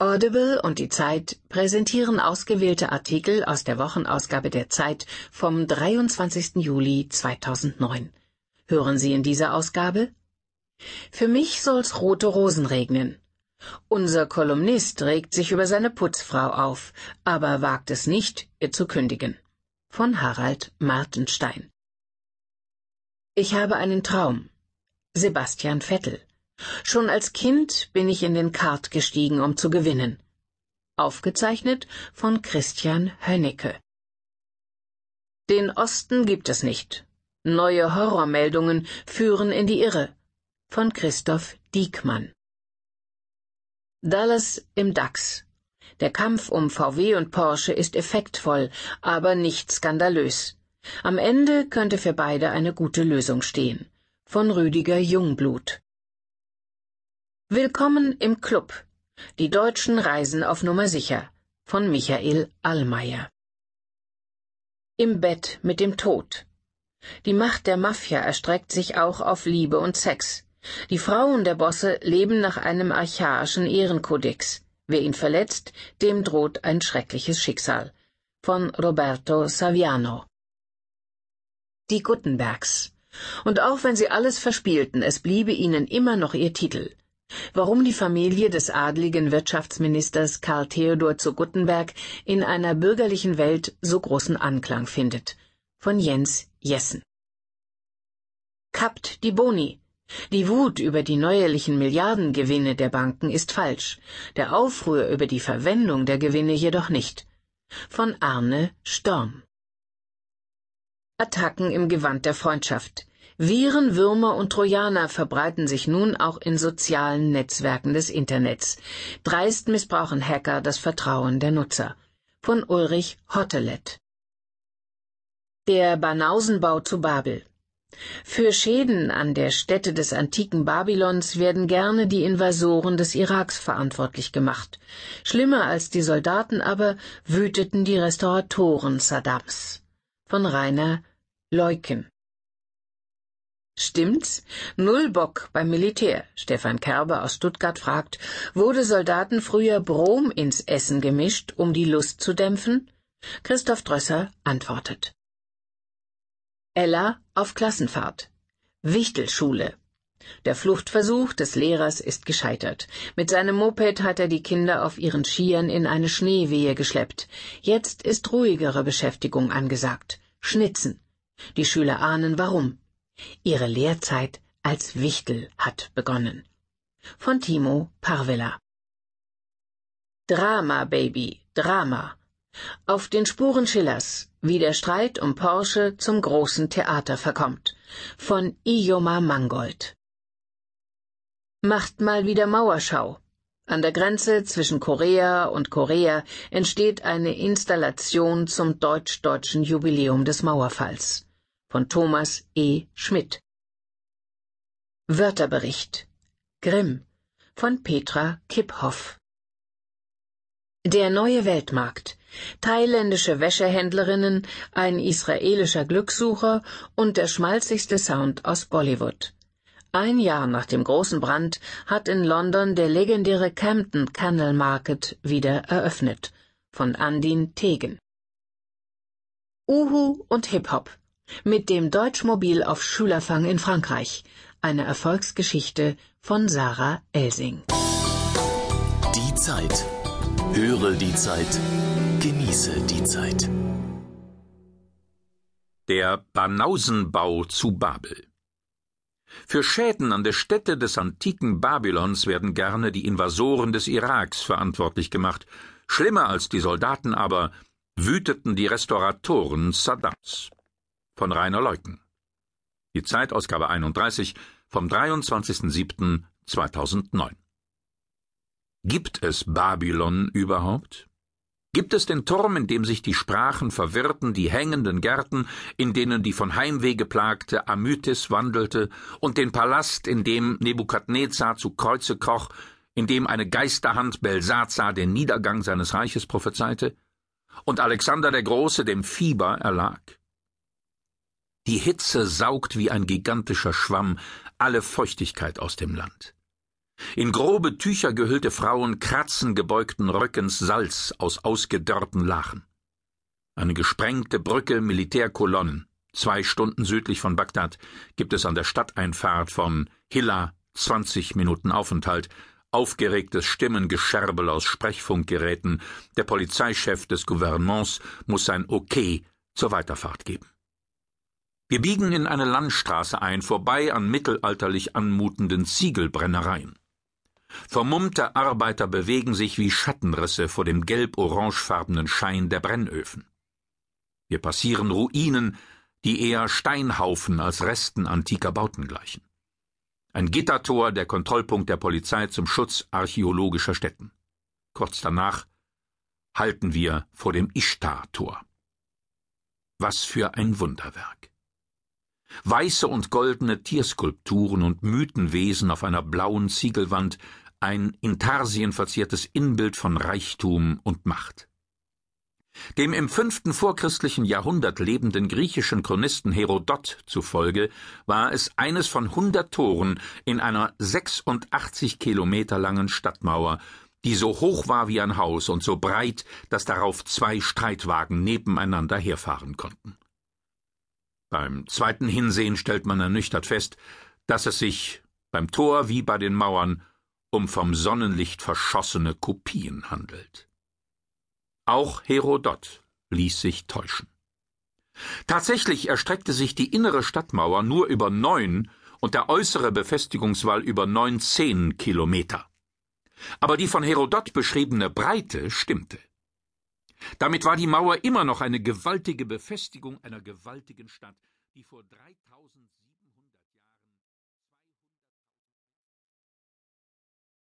Audible und die Zeit präsentieren ausgewählte Artikel aus der Wochenausgabe der Zeit vom 23. Juli 2009. Hören Sie in dieser Ausgabe? Für mich soll's rote Rosen regnen. Unser Kolumnist regt sich über seine Putzfrau auf, aber wagt es nicht, ihr zu kündigen. Von Harald Martenstein. Ich habe einen Traum. Sebastian Vettel. Schon als Kind bin ich in den Kart gestiegen, um zu gewinnen. Aufgezeichnet von Christian Hönnecke. Den Osten gibt es nicht. Neue Horrormeldungen führen in die Irre. Von Christoph Diekmann. Dallas im DAX. Der Kampf um VW und Porsche ist effektvoll, aber nicht skandalös. Am Ende könnte für beide eine gute Lösung stehen. Von Rüdiger Jungblut. Willkommen im Club. Die Deutschen reisen auf Nummer sicher. Von Michael Allmeier. Im Bett mit dem Tod. Die Macht der Mafia erstreckt sich auch auf Liebe und Sex. Die Frauen der Bosse leben nach einem archaischen Ehrenkodex. Wer ihn verletzt, dem droht ein schreckliches Schicksal. Von Roberto Saviano. Die Guttenbergs. Und auch wenn sie alles verspielten, es bliebe ihnen immer noch ihr Titel. Warum die Familie des adligen Wirtschaftsministers Karl Theodor zu Guttenberg in einer bürgerlichen Welt so großen Anklang findet. Von Jens Jessen. Kappt die Boni. Die Wut über die neuerlichen Milliardengewinne der Banken ist falsch, der Aufruhr über die Verwendung der Gewinne jedoch nicht. Von Arne Storm. Attacken im Gewand der Freundschaft. Viren, Würmer und Trojaner verbreiten sich nun auch in sozialen Netzwerken des Internets. Dreist missbrauchen Hacker das Vertrauen der Nutzer. Von Ulrich Hottelet. Der Banausenbau zu Babel. Für Schäden an der Stätte des antiken Babylons werden gerne die Invasoren des Iraks verantwortlich gemacht. Schlimmer als die Soldaten aber wüteten die Restauratoren Saddams. Von Rainer Leuken. Stimmt's? Null Bock beim Militär. Stefan Kerber aus Stuttgart fragt, wurde Soldaten früher Brom ins Essen gemischt, um die Lust zu dämpfen? Christoph Drösser antwortet. Ella auf Klassenfahrt. Wichtelschule. Der Fluchtversuch des Lehrers ist gescheitert. Mit seinem Moped hat er die Kinder auf ihren Skiern in eine Schneewehe geschleppt. Jetzt ist ruhigere Beschäftigung angesagt. Schnitzen. Die Schüler ahnen warum. Ihre Lehrzeit als Wichtel hat begonnen. Von Timo Parvilla. Drama, Baby, Drama. Auf den Spuren Schillers, wie der Streit um Porsche zum großen Theater verkommt. Von Ioma Mangold. Macht mal wieder Mauerschau. An der Grenze zwischen Korea und Korea entsteht eine Installation zum deutsch-deutschen Jubiläum des Mauerfalls von Thomas E. Schmidt. Wörterbericht Grimm von Petra Kipphoff. Der neue Weltmarkt. Thailändische Wäschehändlerinnen, ein israelischer Glückssucher und der schmalzigste Sound aus Bollywood. Ein Jahr nach dem großen Brand hat in London der legendäre Camden Canal Market wieder eröffnet. Von Andin Tegen. Uhu und Hip-Hop. Mit dem Deutschmobil auf Schülerfang in Frankreich. Eine Erfolgsgeschichte von Sarah Elsing. Die Zeit. Höre die Zeit. Genieße die Zeit. Der Banausenbau zu Babel. Für Schäden an der Stätte des antiken Babylons werden gerne die Invasoren des Iraks verantwortlich gemacht. Schlimmer als die Soldaten aber wüteten die Restauratoren Saddams von Rainer Leuken. Die Zeitausgabe 31 vom 23.07.2009. Gibt es Babylon überhaupt? Gibt es den Turm, in dem sich die Sprachen verwirrten, die hängenden Gärten, in denen die von Heimweh geplagte Amytis wandelte, und den Palast, in dem Nebukadnezar zu Kreuze kroch, in dem eine Geisterhand Belsazar den Niedergang seines Reiches prophezeite, und Alexander der Große dem Fieber erlag? Die Hitze saugt wie ein gigantischer Schwamm alle Feuchtigkeit aus dem Land. In grobe Tücher gehüllte Frauen kratzen gebeugten Rückens Salz aus ausgedörrten Lachen. Eine gesprengte Brücke, Militärkolonnen. Zwei Stunden südlich von Bagdad gibt es an der Stadteinfahrt von Hilla 20 Minuten Aufenthalt, aufgeregtes Stimmengescherbel aus Sprechfunkgeräten, der Polizeichef des Gouvernements muss sein Okay zur Weiterfahrt geben. Wir biegen in eine Landstraße ein, vorbei an mittelalterlich anmutenden Ziegelbrennereien. Vermummte Arbeiter bewegen sich wie Schattenrisse vor dem gelb-orangefarbenen Schein der Brennöfen. Wir passieren Ruinen, die eher Steinhaufen als Resten antiker Bauten gleichen. Ein Gittertor, der Kontrollpunkt der Polizei zum Schutz archäologischer Stätten. Kurz danach halten wir vor dem Ishtar-Tor. Was für ein Wunderwerk. Weiße und goldene Tierskulpturen und Mythenwesen auf einer blauen Ziegelwand, ein Intarsien verziertes Inbild von Reichtum und Macht. Dem im fünften vorchristlichen Jahrhundert lebenden griechischen Chronisten Herodot zufolge war es eines von hundert Toren in einer 86 Kilometer langen Stadtmauer, die so hoch war wie ein Haus und so breit, dass darauf zwei Streitwagen nebeneinander herfahren konnten. Beim zweiten Hinsehen stellt man ernüchtert fest, dass es sich beim Tor wie bei den Mauern um vom Sonnenlicht verschossene Kopien handelt. Auch Herodot ließ sich täuschen. Tatsächlich erstreckte sich die innere Stadtmauer nur über neun und der äußere Befestigungswall über neunzehn Kilometer. Aber die von Herodot beschriebene Breite stimmte. Damit war die Mauer immer noch eine gewaltige Befestigung einer gewaltigen Stadt, die vor 3000